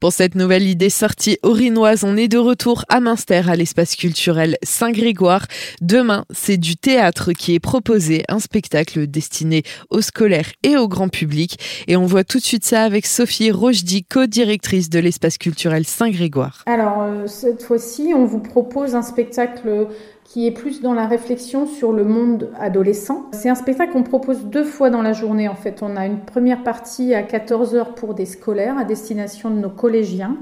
Pour cette nouvelle idée sortie orinoise, on est de retour à Münster à l'espace culturel Saint-Grégoire. Demain, c'est du théâtre qui est proposé, un spectacle destiné aux scolaires et au grand public. Et on voit tout de suite ça avec Sophie Rochdy, co-directrice de l'espace culturel Saint-Grégoire. Alors, euh, cette fois-ci, on vous propose un spectacle qui est plus dans la réflexion sur le monde adolescent. C'est un spectacle qu'on propose deux fois dans la journée en fait. On a une première partie à 14h pour des scolaires à destination de nos collégiens.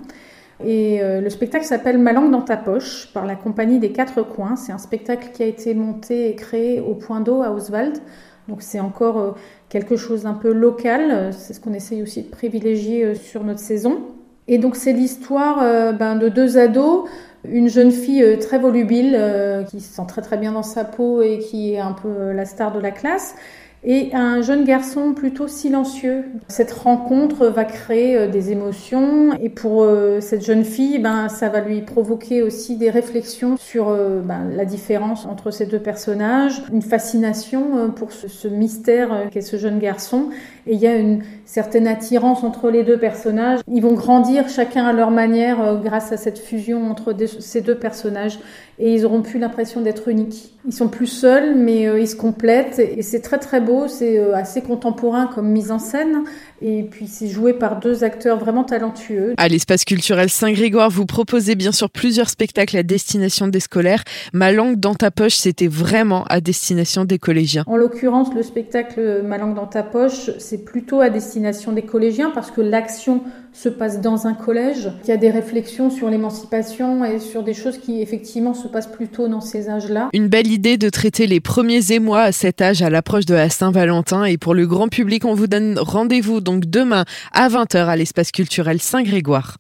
Et euh, le spectacle s'appelle Ma langue dans ta poche par la compagnie des quatre coins. C'est un spectacle qui a été monté et créé au point d'eau à Oswald. Donc c'est encore euh, quelque chose d'un peu local. C'est ce qu'on essaye aussi de privilégier euh, sur notre saison. Et donc c'est l'histoire ben, de deux ados une jeune fille euh, très volubile euh, qui se sent très très bien dans sa peau et qui est un peu euh, la star de la classe et un jeune garçon plutôt silencieux. Cette rencontre va créer des émotions et pour cette jeune fille, ben, ça va lui provoquer aussi des réflexions sur ben, la différence entre ces deux personnages, une fascination pour ce, mystère qu'est ce jeune garçon et il y a une certaine attirance entre les deux personnages. Ils vont grandir chacun à leur manière euh, grâce à cette fusion entre ces deux personnages et ils auront plus l'impression d'être uniques. Ils sont plus seuls, mais euh, ils se complètent et c'est très très beau. C'est euh, assez contemporain comme mise en scène et puis c'est joué par deux acteurs vraiment talentueux. À l'espace culturel Saint-Grégoire, vous proposez bien sûr plusieurs spectacles à destination des scolaires. Ma langue dans ta poche, c'était vraiment à destination des collégiens. En l'occurrence, le spectacle Ma langue dans ta poche, c'est plutôt à destination des collégiens parce que l'action se passe dans un collège. Il y a des réflexions sur l'émancipation et sur des choses qui effectivement se plutôt dans ces âges-là. Une belle idée de traiter les premiers émois à cet âge à l'approche de la Saint-Valentin et pour le grand public, on vous donne rendez-vous donc demain à 20h à l'espace culturel Saint-Grégoire.